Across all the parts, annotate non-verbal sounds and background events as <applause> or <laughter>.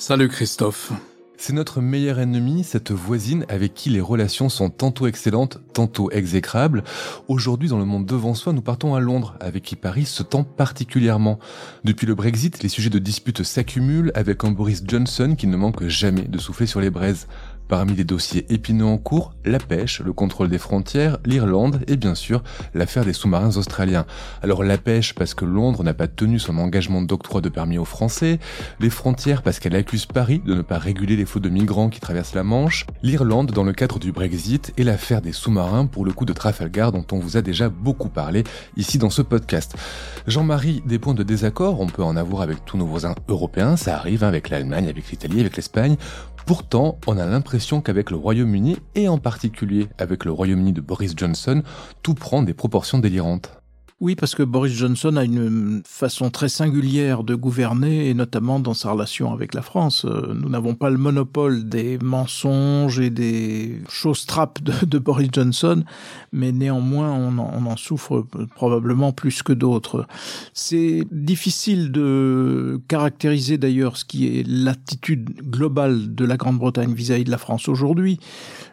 Salut Christophe. C'est notre meilleur ennemi, cette voisine avec qui les relations sont tantôt excellentes, tantôt exécrables. Aujourd'hui, dans le monde devant soi, nous partons à Londres, avec qui Paris se tend particulièrement. Depuis le Brexit, les sujets de dispute s'accumulent avec un Boris Johnson qui ne manque jamais de souffler sur les braises. Parmi les dossiers épineux en cours, la pêche, le contrôle des frontières, l'Irlande et bien sûr l'affaire des sous-marins australiens. Alors la pêche parce que Londres n'a pas tenu son engagement d'octroi de permis aux Français, les frontières parce qu'elle accuse Paris de ne pas réguler les flux de migrants qui traversent la Manche, l'Irlande dans le cadre du Brexit et l'affaire des sous-marins pour le coup de Trafalgar dont on vous a déjà beaucoup parlé ici dans ce podcast. Jean-Marie, des points de désaccord, on peut en avoir avec tous nos voisins européens, ça arrive hein, avec l'Allemagne, avec l'Italie, avec l'Espagne. Pourtant, on a l'impression qu'avec le Royaume-Uni, et en particulier avec le Royaume-Uni de Boris Johnson, tout prend des proportions délirantes. Oui, parce que Boris Johnson a une façon très singulière de gouverner, et notamment dans sa relation avec la France. Euh, nous n'avons pas le monopole des mensonges et des choses trappes de, Boris Johnson, mais néanmoins, on en, souffre probablement plus que d'autres. C'est difficile de caractériser d'ailleurs ce qui est l'attitude globale de la Grande-Bretagne vis-à-vis de la France aujourd'hui.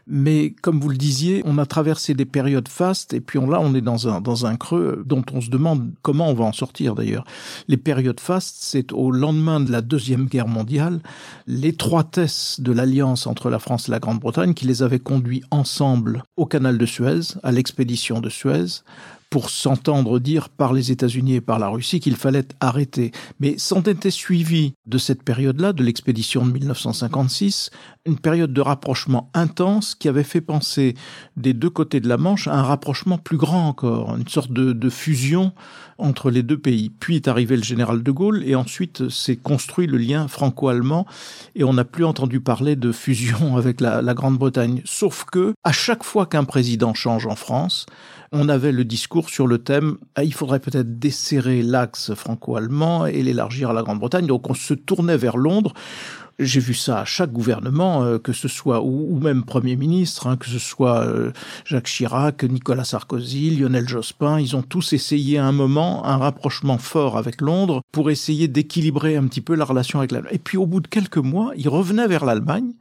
Mais comme vous le disiez, on a traversé des périodes fastes et puis là, on est dans un, creux on se demande comment on va en sortir d'ailleurs. Les périodes fastes, c'est au lendemain de la Deuxième Guerre mondiale, l'étroitesse de l'alliance entre la France et la Grande-Bretagne qui les avait conduits ensemble au canal de Suez, à l'expédition de Suez, pour s'entendre dire par les États-Unis et par la Russie qu'il fallait arrêter. Mais s'en était suivi de cette période-là, de l'expédition de 1956, une période de rapprochement intense qui avait fait penser des deux côtés de la Manche à un rapprochement plus grand encore, une sorte de, fusion entre les deux pays. Puis est arrivé le général de Gaulle et ensuite s'est construit le lien franco-allemand et on n'a plus entendu parler de fusion <laughs> avec la, la Grande-Bretagne. Sauf que à chaque fois qu'un président change en France, on avait le discours sur le thème ah, il faudrait peut-être desserrer l'axe franco-allemand et l'élargir à la Grande-Bretagne. Donc on se tournait vers Londres j'ai vu ça à chaque gouvernement, euh, que ce soit ou, même Premier ministre, hein, que ce soit euh, Jacques Chirac, Nicolas Sarkozy, Lionel Jospin, ils ont tous essayé à un moment un rapprochement fort avec Londres pour essayer d'équilibrer un petit peu la relation avec l'Allemagne. Et puis au bout de quelques mois, ils revenaient vers l'Allemagne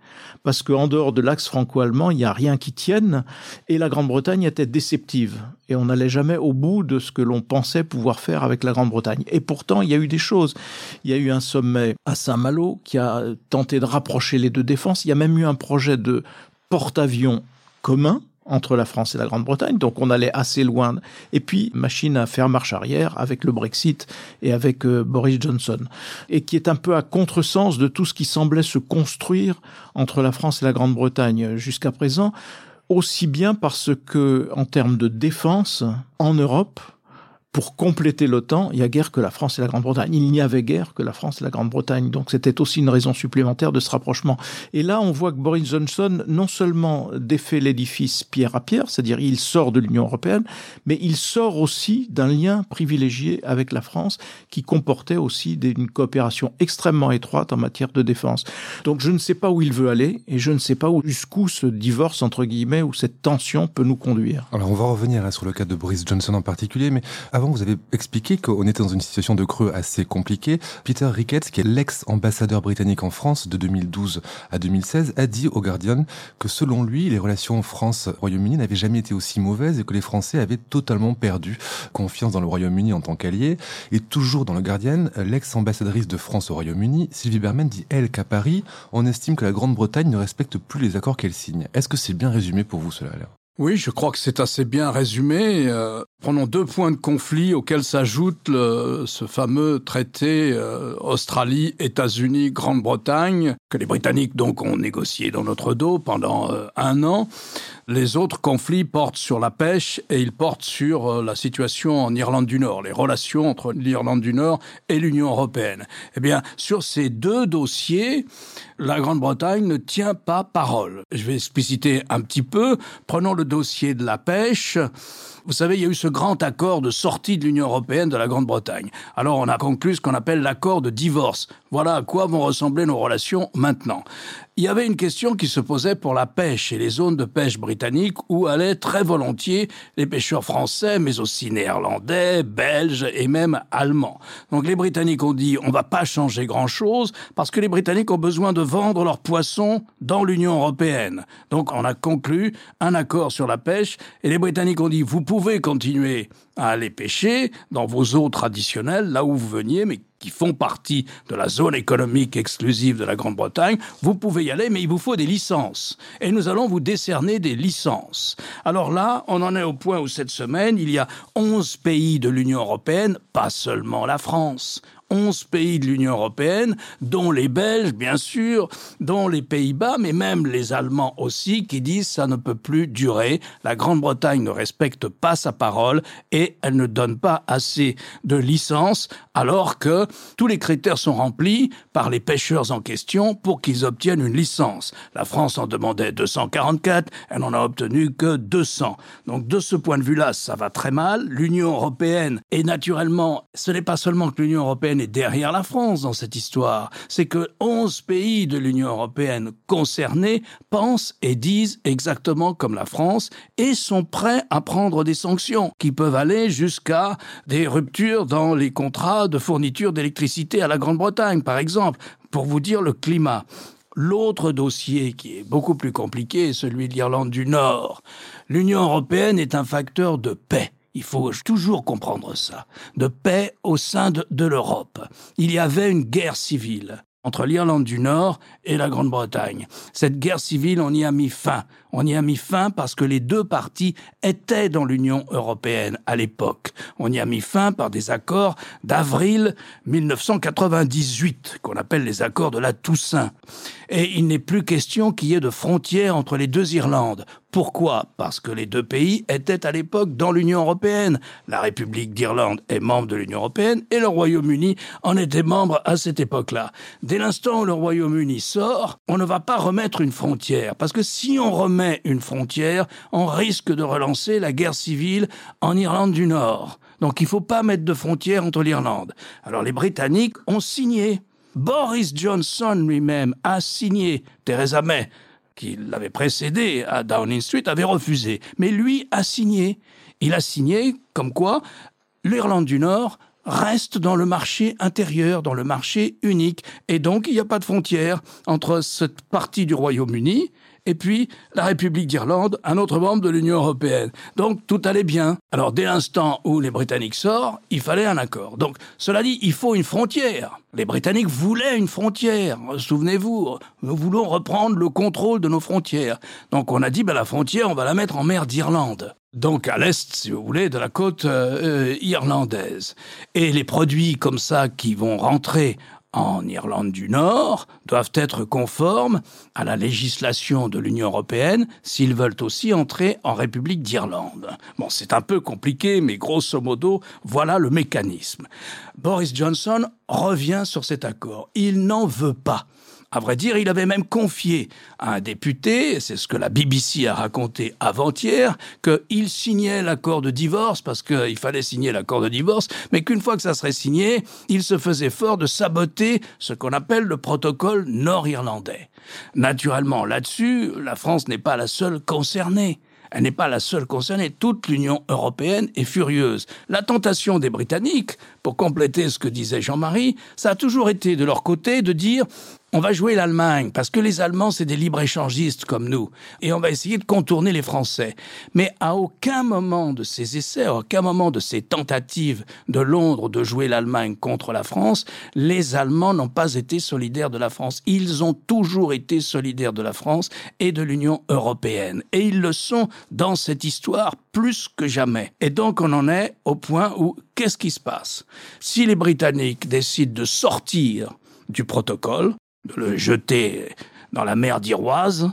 parce qu'en dehors de l'axe franco-allemand, il n'y a rien qui tienne et la Grande-Bretagne était déceptive et on n'allait jamais au bout de ce que l'on pensait pouvoir faire avec la Grande-Bretagne. Et pourtant, il y a eu des choses. Il y a eu un sommet à Saint-Malo qui a tenté de rapprocher les deux défenses. Il y a même eu un projet de porte-avions commun entre la France et la Grande-Bretagne, donc on allait assez loin. Et puis, machine à faire marche arrière avec le Brexit et avec euh, Boris Johnson, et qui est un peu à contresens de tout ce qui semblait se construire entre la France et la Grande-Bretagne jusqu'à présent, aussi bien parce que, en termes de défense, en Europe, pour compléter l'OTAN, il y a guère que la France et la Grande-Bretagne. Il n'y avait guère que la France et la Grande-Bretagne. Donc c'était aussi une raison supplémentaire de ce rapprochement. Et là, on voit que Boris Johnson non seulement défait l'édifice pierre à pierre, c'est-à-dire il sort de l'Union européenne, mais il sort aussi d'un lien privilégié avec la France qui comportait aussi une coopération extrêmement étroite en matière de défense. Donc je ne sais pas où il veut aller et je ne sais pas où jusqu'où ce divorce entre guillemets ou cette tension peut nous conduire. Alors on va revenir hein, sur le cas de Boris Johnson en particulier, mais vous avez expliqué qu'on était dans une situation de creux assez compliquée. Peter Ricketts, qui est l'ex-ambassadeur britannique en France de 2012 à 2016, a dit au Guardian que selon lui, les relations France-Royaume-Uni n'avaient jamais été aussi mauvaises et que les Français avaient totalement perdu confiance dans le Royaume-Uni en tant qu'allié. Et toujours dans le Guardian, l'ex-ambassadrice de France au Royaume-Uni, Sylvie Berman, dit elle qu'à Paris, on estime que la Grande-Bretagne ne respecte plus les accords qu'elle signe. Est-ce que c'est bien résumé pour vous cela oui, je crois que c'est assez bien résumé. Euh, prenons deux points de conflit auxquels s'ajoute ce fameux traité euh, Australie, États-Unis, Grande-Bretagne, que les Britanniques donc ont négocié dans notre dos pendant euh, un an. Les autres conflits portent sur la pêche et ils portent sur la situation en Irlande du Nord, les relations entre l'Irlande du Nord et l'Union européenne. Eh bien, sur ces deux dossiers, la Grande-Bretagne ne tient pas parole. Je vais expliciter un petit peu. Prenons le dossier de la pêche. Vous savez, il y a eu ce grand accord de sortie de l'Union européenne de la Grande-Bretagne. Alors on a conclu ce qu'on appelle l'accord de divorce. Voilà à quoi vont ressembler nos relations maintenant. Il y avait une question qui se posait pour la pêche et les zones de pêche britanniques où allaient très volontiers les pêcheurs français, mais aussi néerlandais, belges et même allemands. Donc les Britanniques ont dit on va pas changer grand chose parce que les Britanniques ont besoin de vendre leurs poissons dans l'Union européenne. Donc on a conclu un accord sur la pêche et les Britanniques ont dit vous pouvez continuer à aller pêcher dans vos eaux traditionnelles, là où vous veniez, mais qui font partie de la zone économique exclusive de la Grande-Bretagne, vous pouvez y aller, mais il vous faut des licences. Et nous allons vous décerner des licences. Alors là, on en est au point où cette semaine, il y a 11 pays de l'Union européenne, pas seulement la France, 11 pays de l'Union européenne, dont les Belges, bien sûr, dont les Pays-Bas, mais même les Allemands aussi, qui disent ça ne peut plus durer. La Grande-Bretagne ne respecte pas sa parole et elle ne donne pas assez de licences, alors que tous les critères sont remplis par les pêcheurs en question pour qu'ils obtiennent une licence. La France en demandait 244, elle n'en a obtenu que 200. Donc de ce point de vue-là, ça va très mal. L'Union européenne, et naturellement, ce n'est pas seulement que l'Union européenne est derrière la France dans cette histoire. C'est que 11 pays de l'Union européenne concernés pensent et disent exactement comme la France et sont prêts à prendre des sanctions qui peuvent aller jusqu'à des ruptures dans les contrats de fourniture d'électricité à la Grande-Bretagne, par exemple, pour vous dire le climat. L'autre dossier qui est beaucoup plus compliqué est celui de l'Irlande du Nord. L'Union européenne est un facteur de paix. Il faut toujours comprendre ça. De paix au sein de, l'Europe. Il y avait une guerre civile entre l'Irlande du Nord et la Grande-Bretagne. Cette guerre civile, on y a mis fin. On y a mis fin parce que les deux parties étaient dans l'Union européenne à l'époque. On y a mis fin par des accords d'avril 1998, qu'on appelle les accords de la Toussaint. Et il n'est plus question qu'il y ait de frontières entre les deux Irlandes. Pourquoi? Parce que les deux pays étaient à l'époque dans l'Union européenne. La République d'Irlande est membre de l'Union européenne et le Royaume-Uni en était membre à cette époque-là. Dès l'instant où le Royaume-Uni sort, on ne va pas remettre une frontière. Parce que si on remet une frontière, on risque de relancer la guerre civile en Irlande du Nord. Donc il ne faut pas mettre de frontière entre l'Irlande. Alors les Britanniques ont signé. Boris Johnson lui-même a signé. Theresa May, qui l'avait précédé à Downing Street, avait refusé. Mais lui a signé. Il a signé comme quoi l'Irlande du Nord reste dans le marché intérieur, dans le marché unique. Et donc, il n'y a pas de frontière entre cette partie du Royaume-Uni et puis la République d'Irlande, un autre membre de l'Union européenne. Donc tout allait bien. Alors dès l'instant où les Britanniques sortent, il fallait un accord. Donc cela dit, il faut une frontière. Les Britanniques voulaient une frontière. Souvenez-vous, nous voulons reprendre le contrôle de nos frontières. Donc on a dit, ben, la frontière, on va la mettre en mer d'Irlande donc à l'est, si vous voulez, de la côte euh, irlandaise. Et les produits comme ça qui vont rentrer en Irlande du Nord doivent être conformes à la législation de l'Union européenne s'ils veulent aussi entrer en République d'Irlande. Bon, c'est un peu compliqué, mais grosso modo, voilà le mécanisme. Boris Johnson revient sur cet accord. Il n'en veut pas. À vrai dire, il avait même confié à un député, c'est ce que la BBC a raconté avant-hier, qu'il signait l'accord de divorce, parce qu'il fallait signer l'accord de divorce, mais qu'une fois que ça serait signé, il se faisait fort de saboter ce qu'on appelle le protocole nord-irlandais. Naturellement, là-dessus, la France n'est pas la seule concernée. Elle n'est pas la seule concernée. Toute l'Union européenne est furieuse. La tentation des Britanniques, pour compléter ce que disait Jean-Marie, ça a toujours été de leur côté de dire on va jouer l'Allemagne, parce que les Allemands, c'est des libre-échangistes comme nous, et on va essayer de contourner les Français. Mais à aucun moment de ces essais, à aucun moment de ces tentatives de Londres de jouer l'Allemagne contre la France, les Allemands n'ont pas été solidaires de la France. Ils ont toujours été solidaires de la France et de l'Union européenne. Et ils le sont dans cette histoire plus que jamais. Et donc on en est au point où qu'est-ce qui se passe? Si les Britanniques décident de sortir du protocole, de le jeter dans la mer d'Iroise,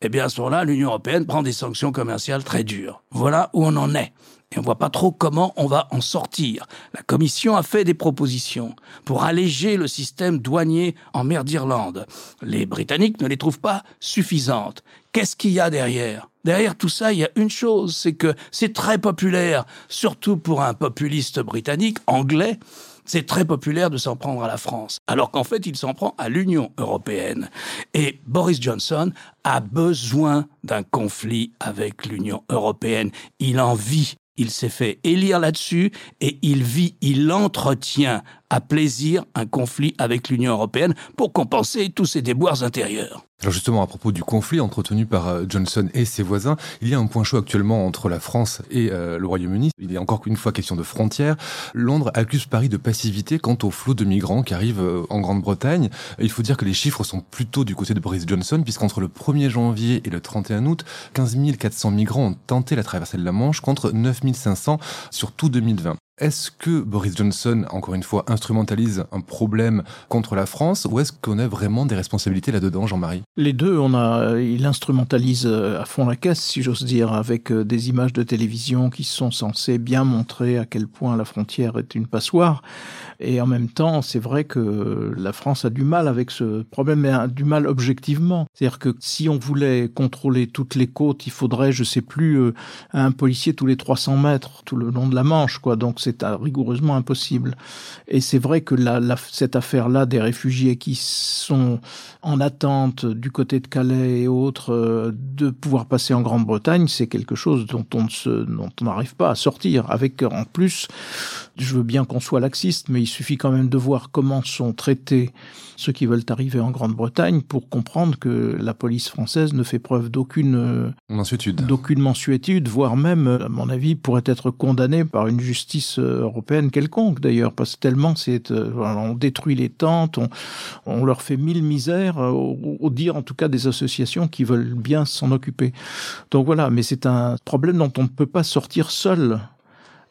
eh bien à ce moment-là, l'Union européenne prend des sanctions commerciales très dures. Voilà où on en est. Et on ne voit pas trop comment on va en sortir. La Commission a fait des propositions pour alléger le système douanier en mer d'Irlande. Les Britanniques ne les trouvent pas suffisantes. Qu'est-ce qu'il y a derrière? Derrière tout ça, il y a une chose, c'est que c'est très populaire, surtout pour un populiste britannique, anglais, c'est très populaire de s'en prendre à la France, alors qu'en fait, il s'en prend à l'Union européenne. Et Boris Johnson a besoin d'un conflit avec l'Union européenne. Il en vit. Il s'est fait élire là-dessus et il vit, il entretient à plaisir un conflit avec l'Union européenne pour compenser tous ses déboires intérieurs. Alors justement, à propos du conflit entretenu par euh, Johnson et ses voisins, il y a un point chaud actuellement entre la France et euh, le Royaume-Uni. Il est encore une fois question de frontières. Londres accuse Paris de passivité quant au flot de migrants qui arrivent euh, en Grande-Bretagne. Il faut dire que les chiffres sont plutôt du côté de Boris Johnson, puisqu'entre le 1er janvier et le 31 août, 15 400 migrants ont tenté la traversée de la Manche contre 9 500 sur tout 2020. Est-ce que Boris Johnson, encore une fois, instrumentalise un problème contre la France ou est-ce qu'on a vraiment des responsabilités là-dedans, Jean-Marie? Les deux, on a, il instrumentalise euh, à fond la caisse, si j'ose dire, avec euh, des images de télévision qui sont censées bien montrer à quel point la frontière est une passoire. Et en même temps, c'est vrai que la France a du mal avec ce problème, mais a du mal objectivement. C'est-à-dire que si on voulait contrôler toutes les côtes, il faudrait, je sais plus, euh, un policier tous les 300 mètres, tout le long de la Manche, quoi. Donc c'est rigoureusement impossible. Et c'est vrai que la, la, cette affaire-là des réfugiés qui sont en attente du côté de Calais et autres euh, de pouvoir passer en Grande-Bretagne, c'est quelque chose dont on ne se, dont on n'arrive pas à sortir. Avec en plus, je veux bien qu'on soit laxiste, mais il suffit quand même de voir comment sont traités ceux qui veulent arriver en Grande-Bretagne pour comprendre que la police française ne fait preuve d'aucune euh, mensuétude, d'aucune mensuétude, voire même, à mon avis, pourrait être condamnée par une justice euh, européenne quelconque d'ailleurs, parce que tellement c'est, on détruit les tentes, on, on leur fait mille misères euh, au, dire en tout cas des associations qui veulent bien s'en occuper. Donc voilà, mais c'est un problème dont on ne peut pas sortir seul.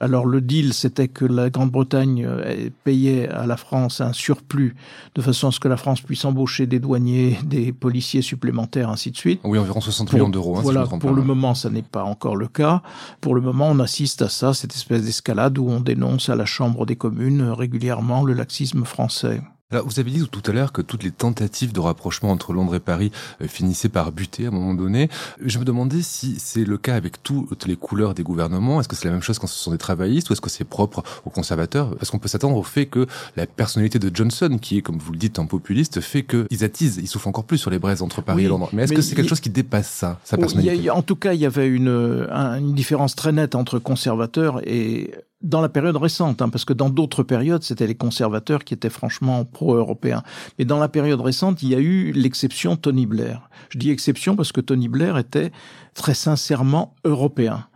Alors le deal, c'était que la Grande-Bretagne euh, payait à la France un surplus de façon à ce que la France puisse embaucher des douaniers, des policiers supplémentaires, ainsi de suite. Oui, environ 60 millions d'euros. Hein, voilà, pour le moment, ça n'est pas encore le cas. Pour le moment, on assiste à ça, cette espèce d'escalade où on dénonce à la Chambre des communes régulièrement le laxisme français vous avez dit tout à l'heure que toutes les tentatives de rapprochement entre Londres et Paris euh, finissaient par buter à un moment donné. Je me demandais si c'est le cas avec toutes les couleurs des gouvernements. Est-ce que c'est la même chose quand ce sont des travaillistes ou est-ce que c'est propre aux conservateurs? Est-ce qu'on peut s'attendre au fait que la personnalité de Johnson, qui est, comme vous le dites, un populiste, fait qu'ils attisent, ils souffrent encore plus sur les braises entre Paris et Londres? Mais est-ce que c'est quelque chose qui dépasse ça, sa personnalité? En tout cas, il y avait une, une différence très nette entre conservateurs et dans la période récente, hein, parce que dans d'autres périodes, c'était les conservateurs qui étaient franchement pro-européens. Mais dans la période récente, il y a eu l'exception Tony Blair. Je dis exception parce que Tony Blair était très sincèrement européen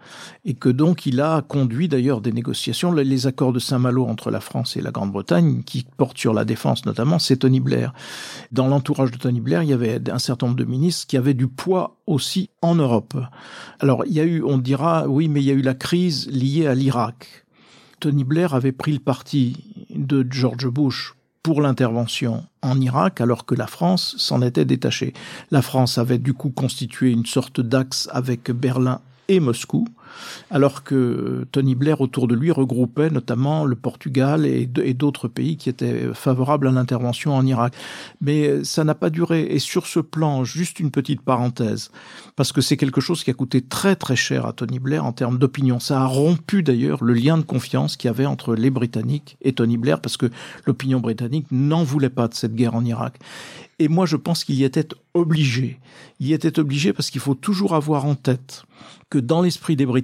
et que donc il a conduit d'ailleurs des négociations. Les accords de Saint-Malo entre la France et la Grande-Bretagne, qui portent sur la défense notamment, c'est Tony Blair. Dans l'entourage de Tony Blair, il y avait un certain nombre de ministres qui avaient du poids aussi en Europe. Alors il y a eu, on dira, oui, mais il y a eu la crise liée à l'Irak Tony Blair avait pris le parti de George Bush pour l'intervention en Irak alors que la France s'en était détachée. La France avait du coup constitué une sorte d'axe avec Berlin et Moscou alors que Tony Blair autour de lui regroupait notamment le Portugal et d'autres pays qui étaient favorables à l'intervention en Irak. Mais ça n'a pas duré. Et sur ce plan, juste une petite parenthèse, parce que c'est quelque chose qui a coûté très très cher à Tony Blair en termes d'opinion. Ça a rompu d'ailleurs le lien de confiance qu'il y avait entre les Britanniques et Tony Blair, parce que l'opinion britannique n'en voulait pas de cette guerre en Irak. Et moi, je pense qu'il y était obligé. Il y était obligé parce qu'il faut toujours avoir en tête que dans l'esprit des Britanniques,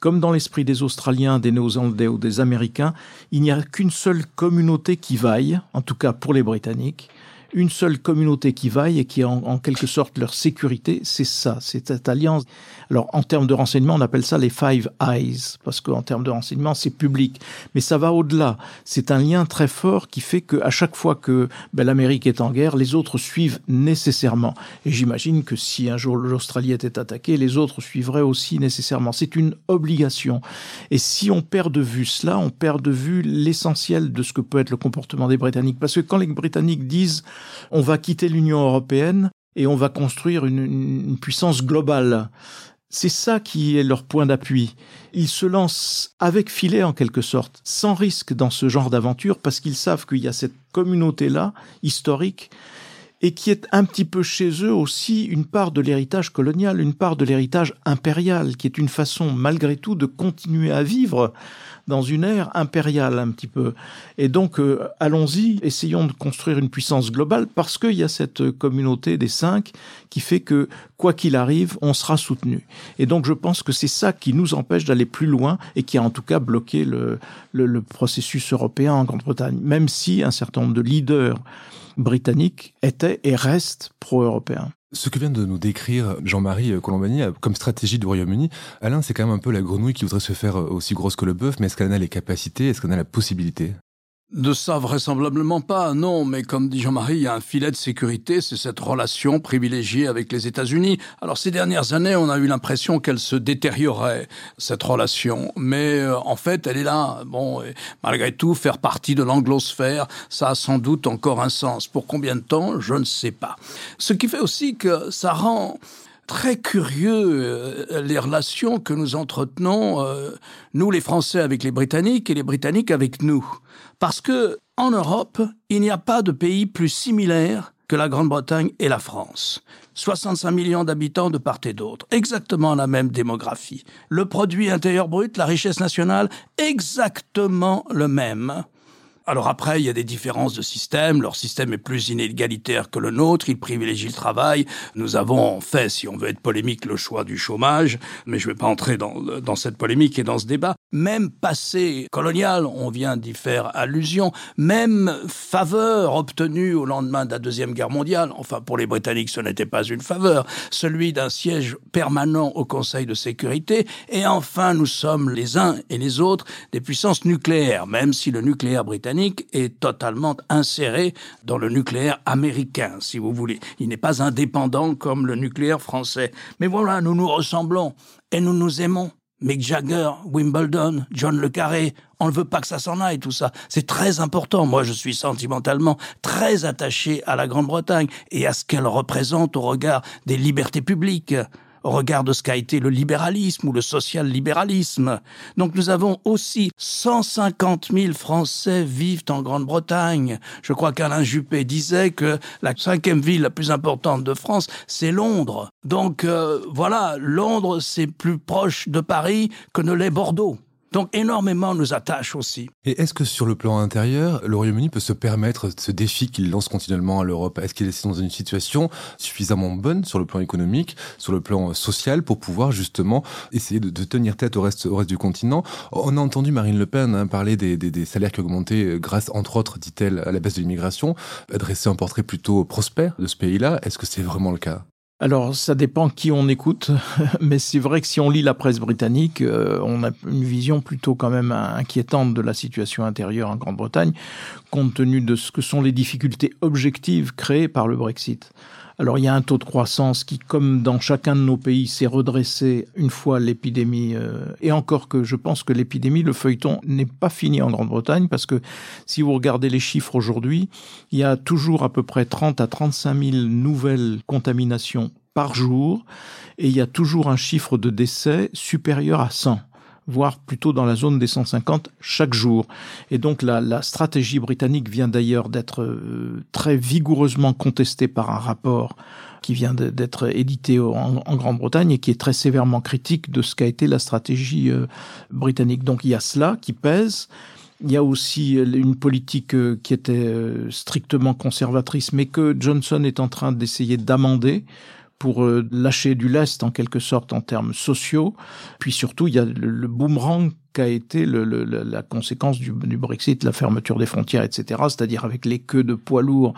comme dans l'esprit des Australiens, des Néo-Zélandais ou des Américains, il n'y a qu'une seule communauté qui vaille, en tout cas pour les Britanniques, une seule communauté qui vaille et qui est en, quelque sorte leur sécurité, c'est ça, c'est cette alliance. Alors en termes de renseignement, on appelle ça les Five Eyes, parce qu'en termes de renseignement, c'est public. Mais ça va au-delà. C'est un lien très fort qui fait qu'à chaque fois que ben, l'Amérique est en guerre, les autres suivent nécessairement. Et j'imagine que si un jour l'Australie était attaquée, les autres suivraient aussi nécessairement. C'est une obligation. Et si on perd de vue cela, on perd de vue l'essentiel de ce que peut être le comportement des Britanniques. Parce que quand les Britanniques disent on va quitter l'Union européenne, et on va construire une, puissance globale. C'est ça qui est leur point d'appui. Ils se lancent avec filet en quelque sorte, sans risque dans ce genre d'aventure, parce qu'ils savent qu'il y a cette communauté-là, historique, et qui est un petit peu chez eux aussi une part de l'héritage colonial, une part de l'héritage impérial, qui est une façon malgré tout de continuer à vivre dans une ère impériale un petit peu. Et donc, euh, allons-y, essayons de construire une puissance globale parce qu'il y a cette communauté des cinq qui fait que, quoi qu'il arrive, on sera soutenu. Et donc, je pense que c'est ça qui nous empêche d'aller plus loin et qui a en tout cas bloqué le, processus européen en Grande-Bretagne, même si un certain nombre de leaders britanniques étaient et restent pro-européens. Ce que vient de nous décrire Jean-Marie Colombani comme stratégie du Royaume-Uni, Alain, c'est quand même un peu la grenouille qui voudrait se faire aussi grosse que le bœuf, mais est-ce qu'elle a les capacités, est-ce qu'elle a la possibilité? De ça, vraisemblablement pas, non, mais comme dit Jean-Marie, il y a un filet de sécurité, c'est cette relation privilégiée avec les États-Unis. Alors ces dernières années, on a eu l'impression qu'elle se détériorait, cette relation, mais euh, en fait, elle est là. Bon, et malgré tout, faire partie de l'anglosphère, ça a sans doute encore un sens. Pour combien de temps, je ne sais pas. Ce qui fait aussi que ça rend très curieux euh, les relations que nous entretenons, euh, nous les Français avec les Britanniques et les Britanniques avec nous. Parce que en Europe, il n'y a pas de pays plus similaire que la Grande-Bretagne et la France. 65 millions d'habitants de part et d'autre, exactement la même démographie. Le produit intérieur brut, la richesse nationale, exactement le même. Alors après, il y a des différences de système. Leur système est plus inégalitaire que le nôtre. Il privilégie le travail. Nous avons fait, si on veut être polémique, le choix du chômage. Mais je ne vais pas entrer dans, dans cette polémique et dans ce débat. Même passé colonial, on vient d'y faire allusion. Même faveur obtenue au lendemain de la Deuxième Guerre mondiale. Enfin, pour les Britanniques, ce n'était pas une faveur. Celui d'un siège permanent au Conseil de sécurité. Et enfin, nous sommes les uns et les autres des puissances nucléaires, même si le nucléaire britannique est totalement inséré dans le nucléaire américain, si vous voulez. Il n'est pas indépendant comme le nucléaire français. Mais voilà, nous nous ressemblons et nous nous aimons. Mick Jagger, Wimbledon, John Le Carré, on ne veut pas que ça s'en aille, tout ça. C'est très important. Moi, je suis sentimentalement très attaché à la Grande-Bretagne et à ce qu'elle représente au regard des libertés publiques au regard de ce qu'a été le libéralisme ou le social-libéralisme. Donc nous avons aussi 150 000 Français vivent en Grande-Bretagne. Je crois qu'Alain Juppé disait que la cinquième ville la plus importante de France, c'est Londres. Donc euh, voilà, Londres, c'est plus proche de Paris que ne l'est Bordeaux. Donc énormément nous attache aussi. Et est-ce que sur le plan intérieur, le Royaume-Uni peut se permettre ce défi qu'il lance continuellement à l'Europe? Est-ce qu'il est dans une situation suffisamment bonne sur le plan économique, sur le plan social, pour pouvoir justement essayer de, tenir tête au reste, du continent? On a entendu Marine Le Pen hein, parler des, des, salaires qui augmentaient grâce, entre autres, dit-elle, à la baisse de l'immigration, adresser un portrait plutôt prospère de ce pays-là. Est-ce que c'est vraiment le cas? Alors, ça dépend qui on écoute, <laughs> mais c'est vrai que si on lit la presse britannique, euh, on a une vision plutôt quand même inquiétante de la situation intérieure en Grande-Bretagne, compte tenu de ce que sont les difficultés objectives créées par le Brexit. Alors il y a un taux de croissance qui, comme dans chacun de nos pays, s'est redressé une fois l'épidémie. Euh, et encore que je pense que l'épidémie, le feuilleton n'est pas fini en Grande-Bretagne parce que si vous regardez les chiffres aujourd'hui, il y a toujours à peu près 30 à 35 000 nouvelles contaminations par jour et il y a toujours un chiffre de décès supérieur à 100 voire plutôt dans la zone des 150 chaque jour. Et donc la, la stratégie britannique vient d'ailleurs d'être euh, très vigoureusement contestée par un rapport qui vient d'être édité en, en Grande-Bretagne et qui est très sévèrement critique de ce qu'a été la stratégie euh, britannique. Donc il y a cela qui pèse. Il y a aussi une politique euh, qui était strictement conservatrice, mais que Johnson est en train d'essayer d'amender pour euh, lâcher du lest en quelque sorte en termes sociaux. Puis surtout, il y a le, le boomerang qu'a été le, le, la conséquence du, du, Brexit, la fermeture des frontières, etc. C'est-à-dire avec les queues de poids lourds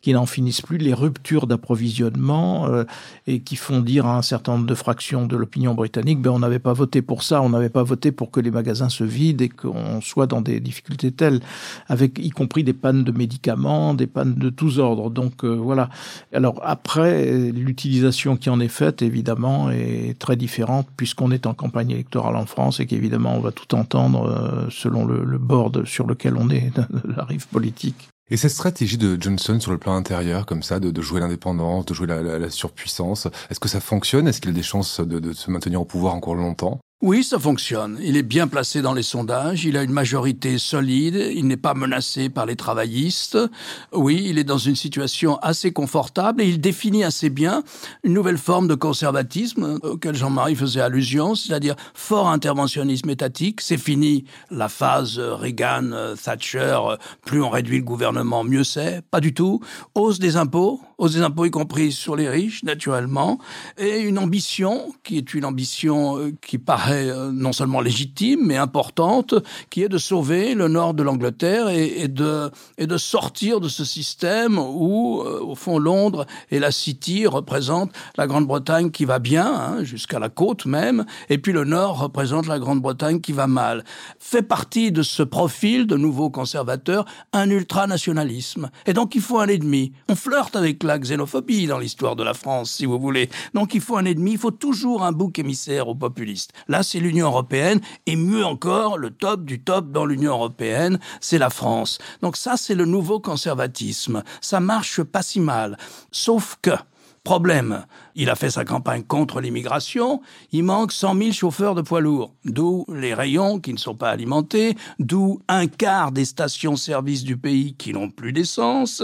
qui n'en finissent plus, les ruptures d'approvisionnement euh, et qui font dire à un certain nombre de fractions de l'opinion britannique, ben on n'avait pas voté pour ça, on n'avait pas voté pour que les magasins se vident et qu'on soit dans des difficultés telles, avec y compris des pannes de médicaments, des pannes de tous ordres. Donc euh, voilà. Alors après, l'utilisation qui en est faite, évidemment, est très différente puisqu'on est en campagne électorale en France et qu'évidemment on va tout entendre euh, selon le, board sur lequel on est, <laughs> la rive politique. Et cette stratégie de Johnson sur le plan intérieur, comme ça, de, jouer l'indépendance, de jouer la, surpuissance, est-ce que ça fonctionne? Est-ce qu'il a des chances de se maintenir au pouvoir encore longtemps? Oui, ça fonctionne. Il est bien placé dans les sondages, il a une majorité solide, il n'est pas menacé par les travaillistes. Oui, il est dans une situation assez confortable et il définit assez bien une nouvelle forme de conservatisme auquel Jean-Marie faisait allusion, c'est-à-dire fort interventionnisme étatique. C'est fini la phase Reagan-Thatcher, plus on réduit le gouvernement, mieux c'est. Pas du tout. Hausse des impôts, des impôts y compris sur les riches, naturellement, et une ambition qui est une ambition euh, qui paraît euh, non seulement légitime, mais importante, qui est de sauver le nord de l'Angleterre et, de, et de sortir de ce système où, euh, au fond, Londres et la City représentent la Grande-Bretagne qui va bien, hein, jusqu'à la côte même, et puis le nord représente la Grande-Bretagne qui va mal. Fait partie de ce profil de nouveaux conservateurs un ultranationalisme. Et donc il faut un ennemi. On flirte avec la xénophobie dans l'histoire de la France, si vous voulez. Donc il faut un ennemi, il faut toujours un bouc émissaire aux populistes. Là, c'est l'Union européenne, et mieux encore, le top du top dans l'Union européenne, c'est la France. Donc ça, c'est le nouveau conservatisme. Ça marche pas si mal. Sauf que, problème, il a fait sa campagne contre l'immigration. Il manque 100 000 chauffeurs de poids lourds, d'où les rayons qui ne sont pas alimentés, d'où un quart des stations-service du pays qui n'ont plus d'essence,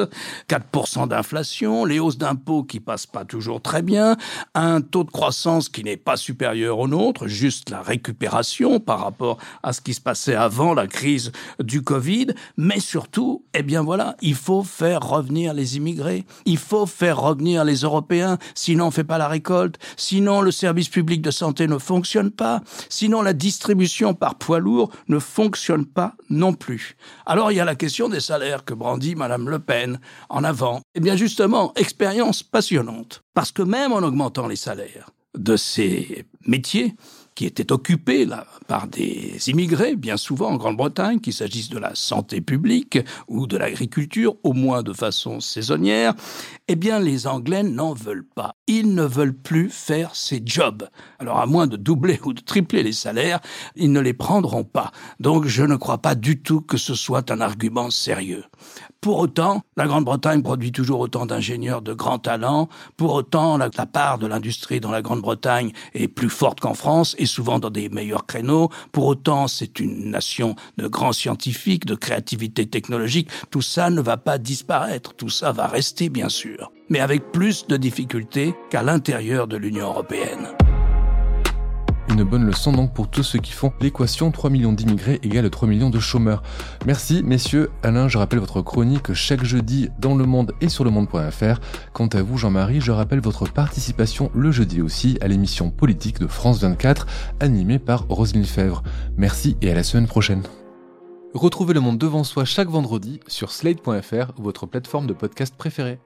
4% d'inflation, les hausses d'impôts qui passent pas toujours très bien, un taux de croissance qui n'est pas supérieur au nôtre, juste la récupération par rapport à ce qui se passait avant la crise du Covid, mais surtout, eh bien voilà, il faut faire revenir les immigrés, il faut faire revenir les Européens, sinon pas la récolte, sinon le service public de santé ne fonctionne pas, sinon la distribution par poids lourd ne fonctionne pas non plus. Alors il y a la question des salaires que brandit Madame Le Pen en avant. Eh bien justement, expérience passionnante. Parce que même en augmentant les salaires de ces métiers, qui étaient occupés là, par des immigrés, bien souvent en Grande-Bretagne, qu'il s'agisse de la santé publique ou de l'agriculture, au moins de façon saisonnière, eh bien les Anglais n'en veulent pas. Ils ne veulent plus faire ces jobs. Alors à moins de doubler ou de tripler les salaires, ils ne les prendront pas. Donc je ne crois pas du tout que ce soit un argument sérieux. Pour autant, la Grande-Bretagne produit toujours autant d'ingénieurs de grand talent. Pour autant, la, part de l'industrie dans la Grande-Bretagne est plus forte qu'en France et souvent dans des meilleurs créneaux. Pour autant, c'est une nation de grands scientifiques, de créativité technologique. Tout ça ne va pas disparaître. Tout ça va rester, bien sûr. Mais avec plus de difficultés qu'à l'intérieur de l'Union européenne. Une bonne leçon donc pour tous ceux qui font l'équation 3 millions d'immigrés égale 3 millions de chômeurs. Merci messieurs. Alain, je rappelle votre chronique chaque jeudi dans Le Monde et sur le monde.fr. Quant à vous Jean-Marie, je rappelle votre participation le jeudi aussi à l'émission politique de France 24 animée par Roselyne Fèvre. Merci et à la semaine prochaine. Retrouvez Le Monde devant soi chaque vendredi sur slate.fr votre plateforme de podcast préférée.